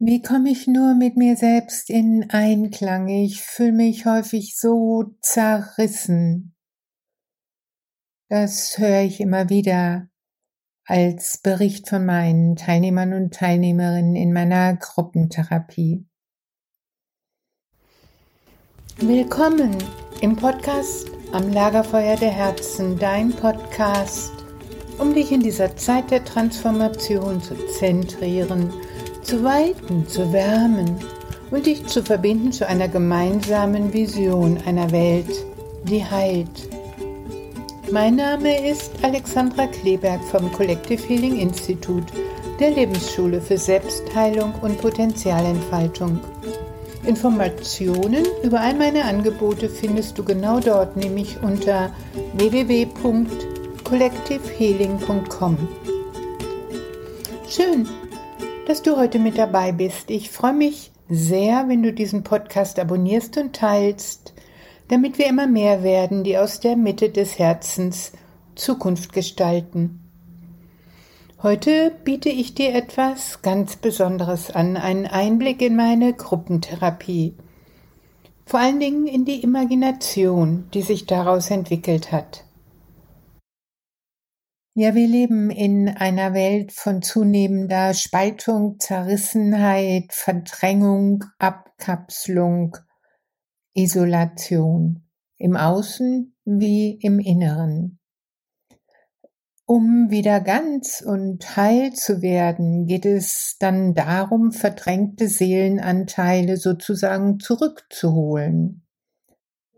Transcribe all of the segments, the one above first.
Wie komme ich nur mit mir selbst in Einklang? Ich fühle mich häufig so zerrissen. Das höre ich immer wieder als Bericht von meinen Teilnehmern und Teilnehmerinnen in meiner Gruppentherapie. Willkommen im Podcast am Lagerfeuer der Herzen, dein Podcast, um dich in dieser Zeit der Transformation zu zentrieren zu weiten, zu wärmen und dich zu verbinden zu einer gemeinsamen Vision einer Welt, die heilt. Mein Name ist Alexandra Kleberg vom Collective Healing Institute, der Lebensschule für Selbstheilung und Potenzialentfaltung. Informationen über all meine Angebote findest du genau dort, nämlich unter www.collectivehealing.com. Schön, dass du heute mit dabei bist. Ich freue mich sehr, wenn du diesen Podcast abonnierst und teilst, damit wir immer mehr werden, die aus der Mitte des Herzens Zukunft gestalten. Heute biete ich dir etwas ganz Besonderes an, einen Einblick in meine Gruppentherapie. Vor allen Dingen in die Imagination, die sich daraus entwickelt hat. Ja, wir leben in einer Welt von zunehmender Spaltung, Zerrissenheit, Verdrängung, Abkapselung, Isolation im Außen wie im Inneren. Um wieder ganz und heil zu werden, geht es dann darum, verdrängte Seelenanteile sozusagen zurückzuholen.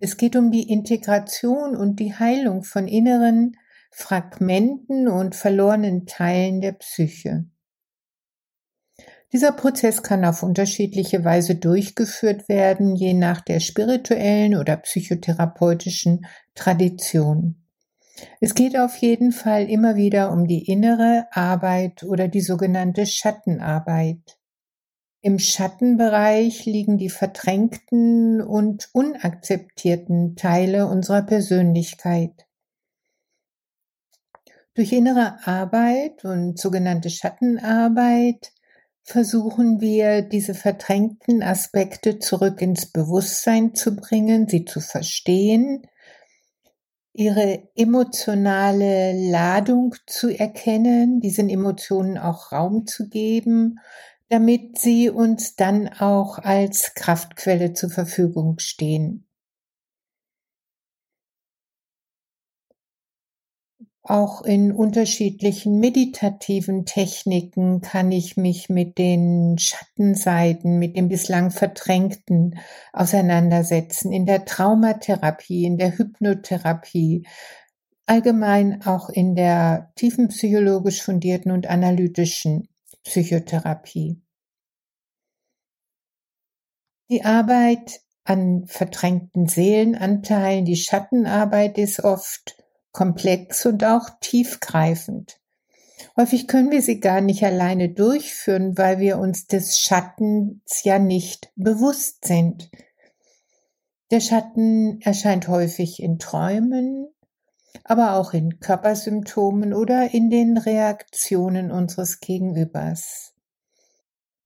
Es geht um die Integration und die Heilung von inneren, Fragmenten und verlorenen Teilen der Psyche. Dieser Prozess kann auf unterschiedliche Weise durchgeführt werden, je nach der spirituellen oder psychotherapeutischen Tradition. Es geht auf jeden Fall immer wieder um die innere Arbeit oder die sogenannte Schattenarbeit. Im Schattenbereich liegen die verdrängten und unakzeptierten Teile unserer Persönlichkeit. Durch innere Arbeit und sogenannte Schattenarbeit versuchen wir, diese verdrängten Aspekte zurück ins Bewusstsein zu bringen, sie zu verstehen, ihre emotionale Ladung zu erkennen, diesen Emotionen auch Raum zu geben, damit sie uns dann auch als Kraftquelle zur Verfügung stehen. Auch in unterschiedlichen meditativen Techniken kann ich mich mit den Schattenseiten, mit dem bislang Verdrängten auseinandersetzen. In der Traumatherapie, in der Hypnotherapie, allgemein auch in der tiefenpsychologisch fundierten und analytischen Psychotherapie. Die Arbeit an verdrängten Seelenanteilen, die Schattenarbeit ist oft komplex und auch tiefgreifend. Häufig können wir sie gar nicht alleine durchführen, weil wir uns des Schattens ja nicht bewusst sind. Der Schatten erscheint häufig in Träumen, aber auch in Körpersymptomen oder in den Reaktionen unseres Gegenübers.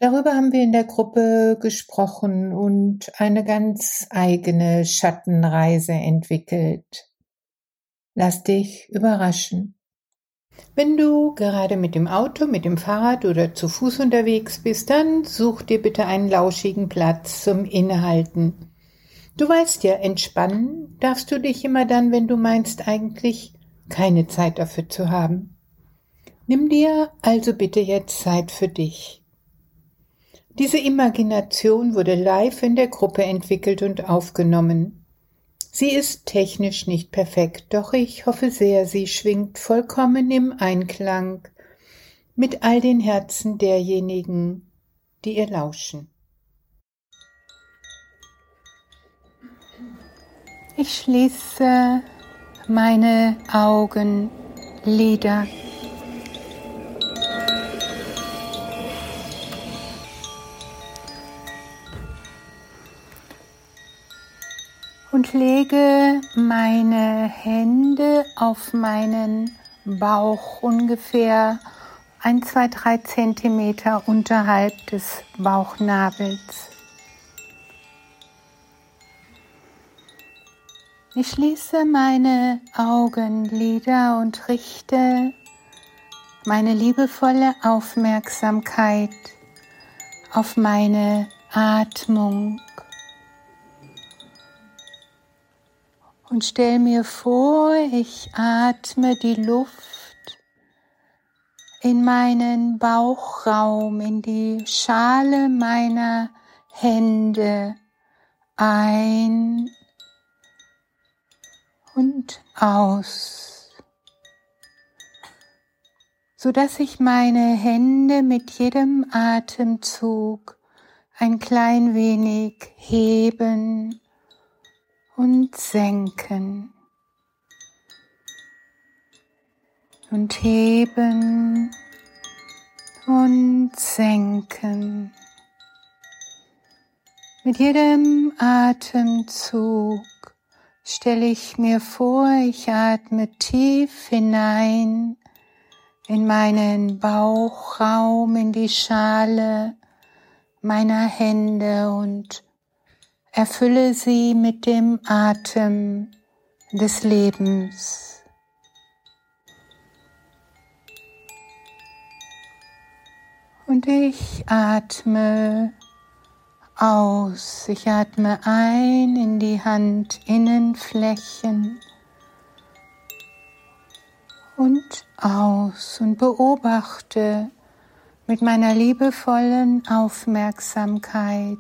Darüber haben wir in der Gruppe gesprochen und eine ganz eigene Schattenreise entwickelt. Lass dich überraschen. Wenn du gerade mit dem Auto, mit dem Fahrrad oder zu Fuß unterwegs bist, dann such dir bitte einen lauschigen Platz zum Innehalten. Du weißt ja, entspannen darfst du dich immer dann, wenn du meinst eigentlich keine Zeit dafür zu haben. Nimm dir also bitte jetzt Zeit für dich. Diese Imagination wurde live in der Gruppe entwickelt und aufgenommen. Sie ist technisch nicht perfekt, doch ich hoffe sehr, sie schwingt vollkommen im Einklang mit all den Herzen derjenigen, die ihr lauschen. Ich schließe meine Augenlider. Und lege meine Hände auf meinen Bauch ungefähr ein, zwei, drei Zentimeter unterhalb des Bauchnabels. Ich schließe meine Augenlider und richte meine liebevolle Aufmerksamkeit auf meine Atmung und stell mir vor, ich atme die Luft in meinen Bauchraum, in die Schale meiner Hände ein und aus, so dass ich meine Hände mit jedem Atemzug ein klein wenig heben und senken und heben und senken. Mit jedem Atemzug stelle ich mir vor, ich atme tief hinein in meinen Bauchraum, in die Schale meiner Hände und erfülle sie mit dem Atem des Lebens. Und ich atme aus. Ich atme ein in die Handinnenflächen und aus und beobachte mit meiner liebevollen Aufmerksamkeit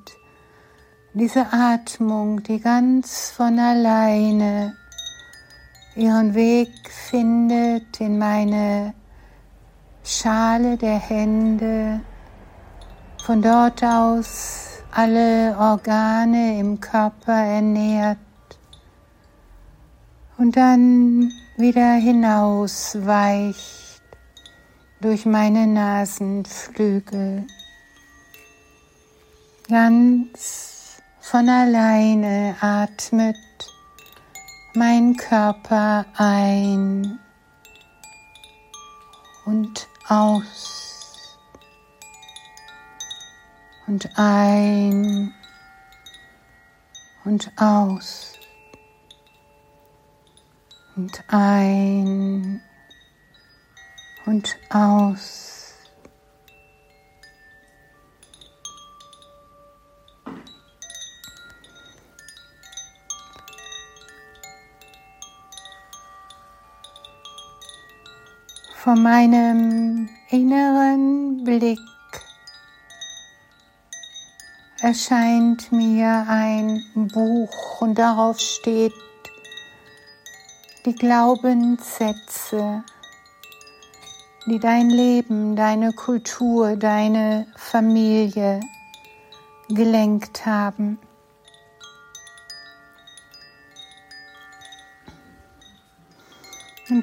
diese Atmung, die ganz von alleine ihren Weg findet in meine Schale der Hände, von dort aus alle Organe im Körper ernährt und dann wieder hinausweicht durch meine Nasenflügel. Ganz von alleine atmet mein Körper ein und aus und ein und aus und ein und aus. Vor meinem inneren Blick erscheint mir ein Buch und darauf steht die Glaubenssätze, die dein Leben, deine Kultur, deine Familie gelenkt haben.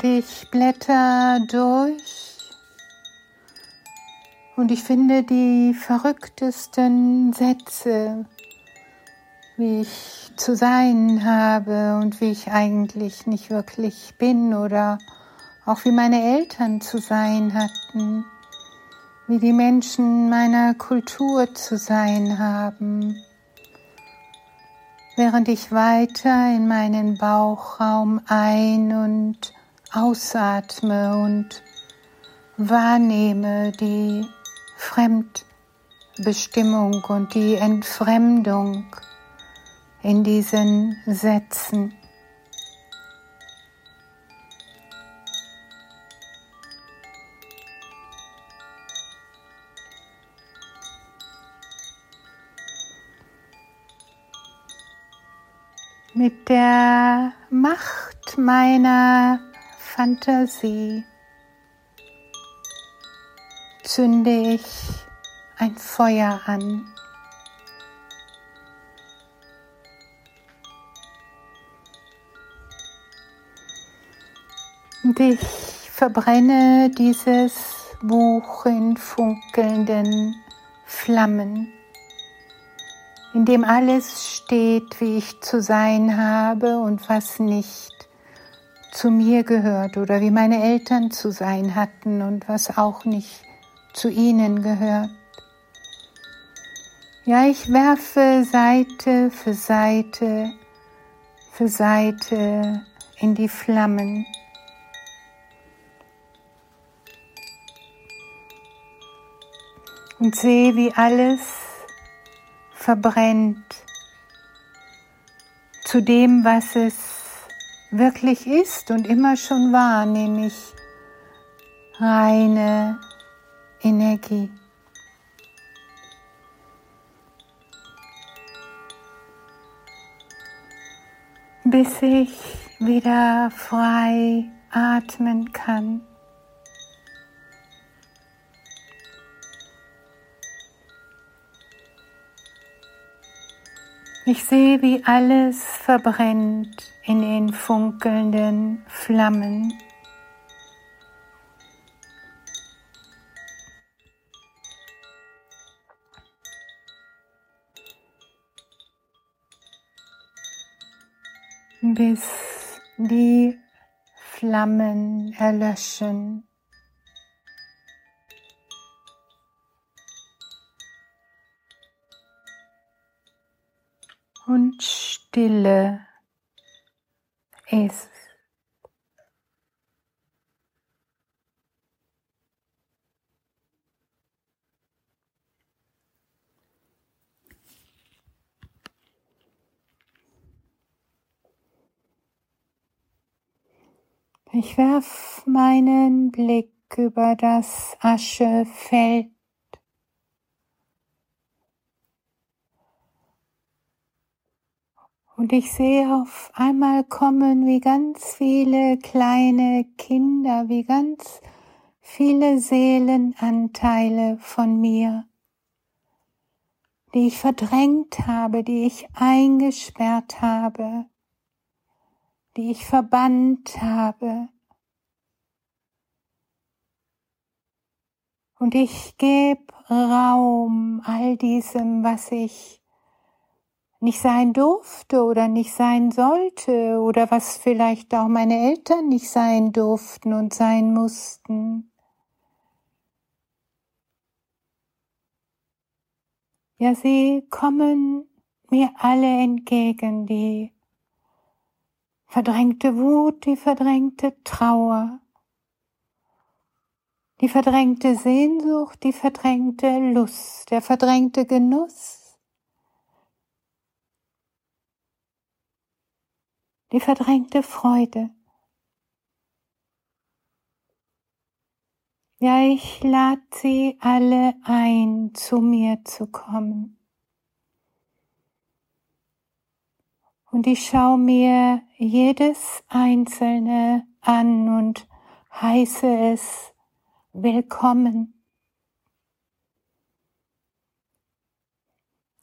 Und ich blätter durch und ich finde die verrücktesten Sätze, wie ich zu sein habe und wie ich eigentlich nicht wirklich bin oder auch wie meine Eltern zu sein hatten, wie die Menschen meiner Kultur zu sein haben. Während ich weiter in meinen Bauchraum ein- und ausatme und wahrnehme die Fremdbestimmung und die Entfremdung in diesen Sätzen. Mit der Macht meiner Fantasie zünde ich ein Feuer an. Und ich verbrenne dieses Buch in funkelnden Flammen, in dem alles steht, wie ich zu sein habe und was nicht zu mir gehört oder wie meine Eltern zu sein hatten und was auch nicht zu ihnen gehört. Ja, ich werfe Seite für Seite für Seite in die Flammen. Und sehe, wie alles verbrennt zu dem, was es wirklich ist und immer schon war, nämlich reine Energie. bis ich wieder frei atmen kann. Ich sehe, wie alles verbrennt in den funkelnden Flammen. bis die Flammen erlöschen. Stille ist. Ich werf meinen Blick über das Aschefeld. Und ich sehe auf einmal kommen wie ganz viele kleine Kinder, wie ganz viele Seelenanteile von mir, die ich verdrängt habe, die ich eingesperrt habe die ich verbannt habe. Und ich gebe Raum all diesem, was ich nicht sein durfte oder nicht sein sollte oder was vielleicht auch meine Eltern nicht sein durften und sein mussten. Ja, sie kommen mir alle entgegen, die verdrängte Wut, die verdrängte Trauer, die verdrängte Sehnsucht, die verdrängte Lust, der verdrängte Genuss, die verdrängte Freude. Ja, ich lade sie alle ein, zu mir zu kommen. Und ich schaue mir jedes einzelne an und heiße es willkommen.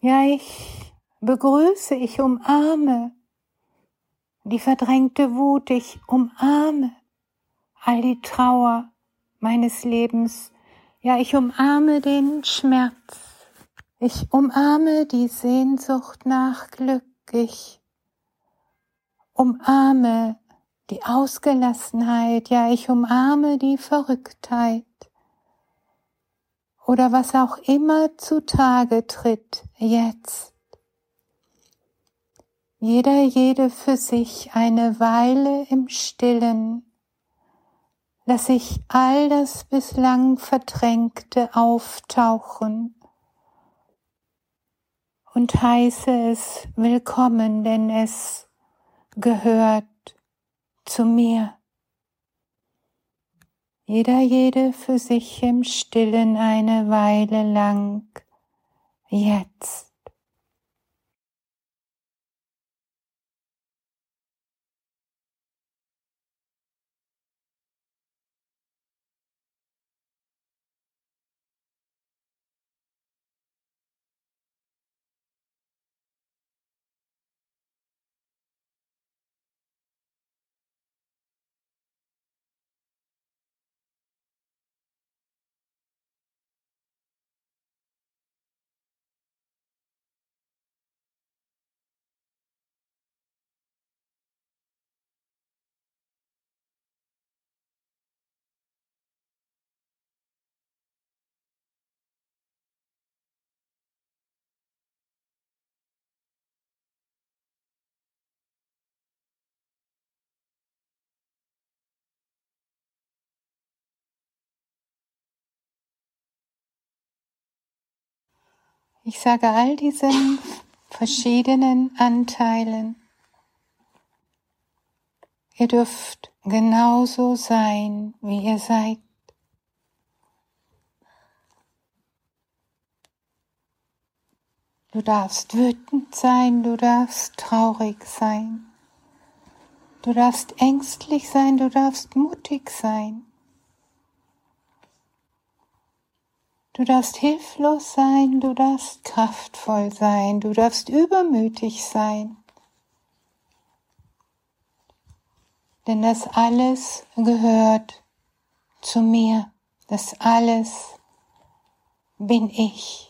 Ja, ich begrüße, ich umarme die verdrängte Wut, ich umarme all die Trauer meines Lebens. Ja, ich umarme den Schmerz. Ich umarme die Sehnsucht nach Glück. Ich umarme die Ausgelassenheit, ja, ich umarme die Verrücktheit oder was auch immer zutage tritt jetzt. Jeder, jede für sich eine Weile im Stillen, lass ich all das bislang Verdrängte auftauchen und heiße es willkommen, denn es gehört zu mir. Jeder jede für sich im stillen eine Weile lang, jetzt. Ich sage all diesen verschiedenen Anteilen, ihr dürft genauso sein, wie ihr seid. Du darfst wütend sein, du darfst traurig sein. Du darfst ängstlich sein, du darfst mutig sein. Du darfst hilflos sein, du darfst kraftvoll sein, du darfst übermütig sein. Denn das alles gehört zu mir, das alles bin ich.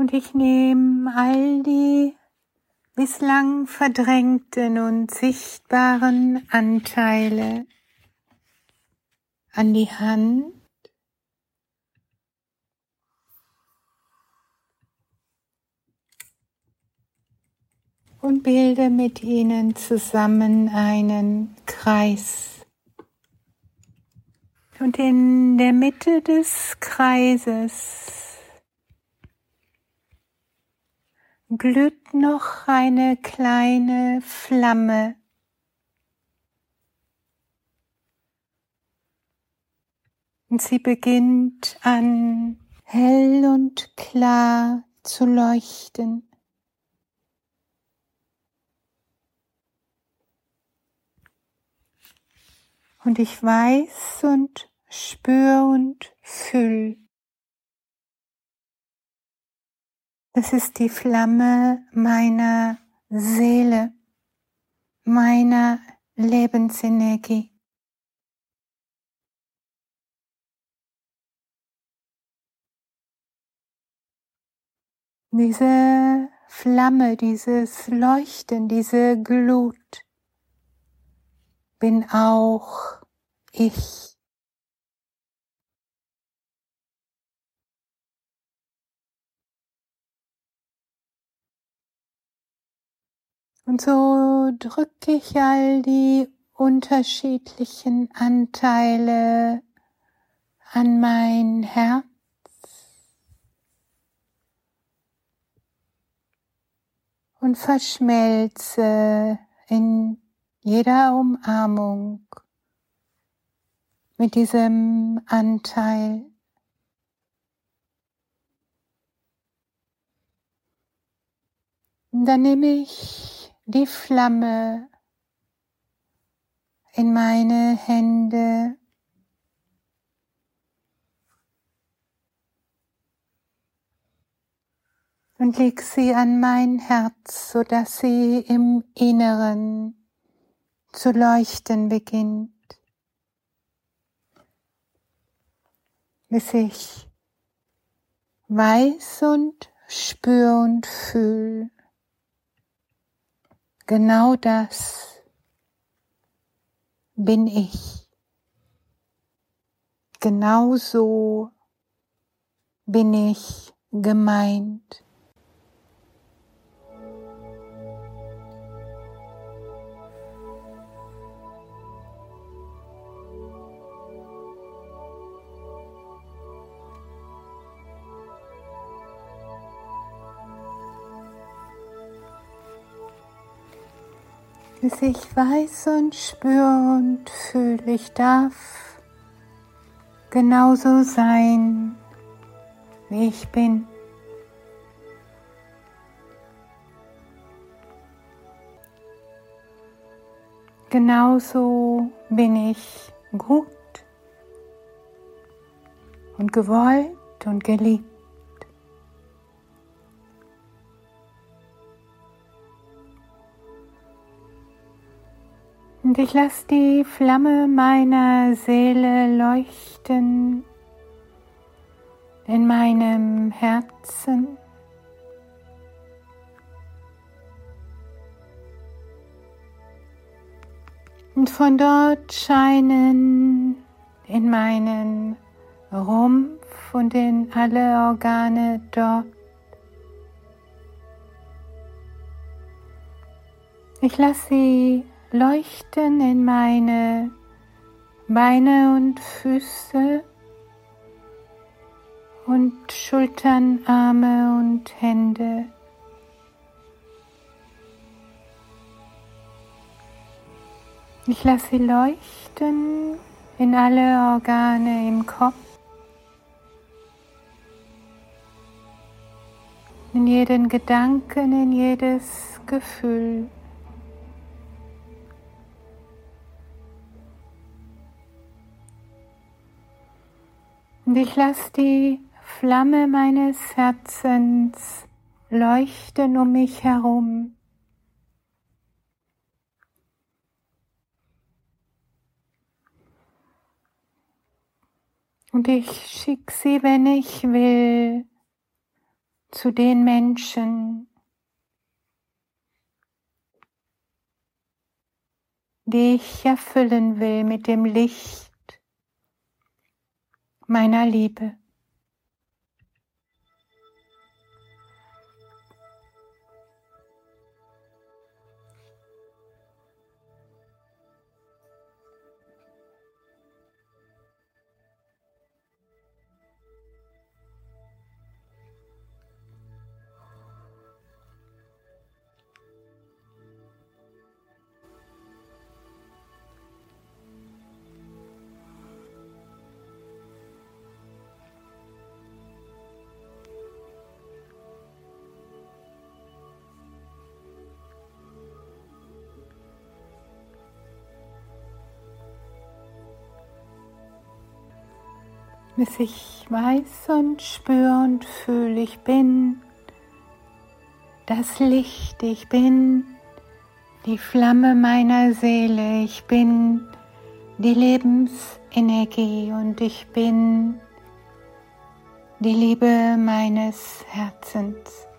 Und ich nehme all die bislang verdrängten und sichtbaren Anteile an die Hand und bilde mit ihnen zusammen einen Kreis. Und in der Mitte des Kreises glüht noch eine kleine Flamme. Und sie beginnt an hell und klar zu leuchten. Und ich weiß und spür und fühl, Es ist die Flamme meiner Seele, meiner Lebensenergie. Diese Flamme, dieses Leuchten, diese Glut bin auch ich. Und so drücke ich all die unterschiedlichen Anteile an mein Herz. Und verschmelze in jeder Umarmung mit diesem Anteil. Und dann nehme ich die Flamme in meine Hände. Und leg sie an mein Herz, so dass sie im Inneren zu leuchten beginnt, bis ich weiß und spür und fühl. Genau das bin ich. Genau so bin ich gemeint. Bis ich weiß und spüre und fühle, ich darf genauso sein, wie ich bin. Genauso bin ich gut und gewollt und geliebt. Ich lasse die Flamme meiner Seele leuchten in meinem Herzen. Und von dort scheinen in meinen Rumpf und in alle Organe dort. Ich lasse sie leuchten in meine Beine und Füße und Schultern, Arme und Hände. Ich lasse sie leuchten in alle Organe im Kopf, in jeden Gedanken, in jedes Gefühl. Und ich lasse die Flamme meines Herzens leuchten um mich herum. Und ich schicke sie, wenn ich will, zu den Menschen, die ich erfüllen will mit dem Licht meiner Liebe. Bis ich weiß und spüre und fühle, ich bin das Licht, ich bin die Flamme meiner Seele, ich bin die Lebensenergie und ich bin die Liebe meines Herzens.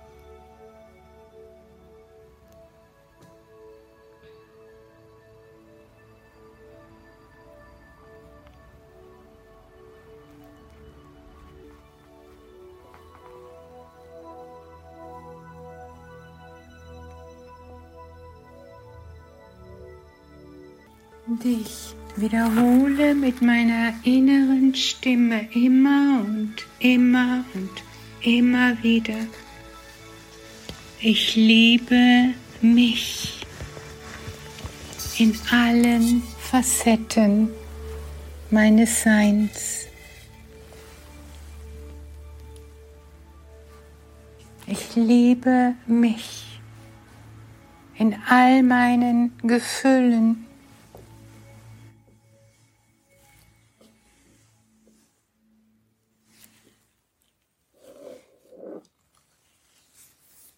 Und ich wiederhole mit meiner inneren Stimme immer und immer und immer wieder. Ich liebe mich in allen Facetten meines Seins. Ich liebe mich in all meinen Gefühlen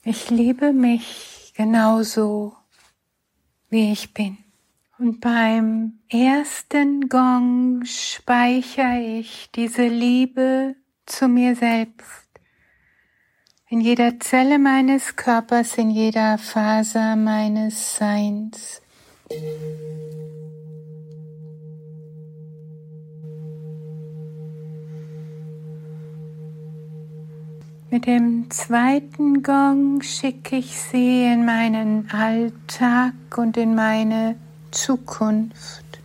Ich liebe mich genauso, wie ich bin. Und beim ersten Gong speichere ich diese Liebe zu mir selbst. In jeder Zelle meines Körpers, in jeder Faser meines Seins. Mit dem zweiten Gong schicke ich sie in meinen Alltag und in meine Zukunft.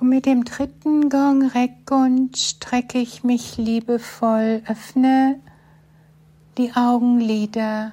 Und mit dem dritten Gong reck und strecke ich mich liebevoll, öffne die Augenlider.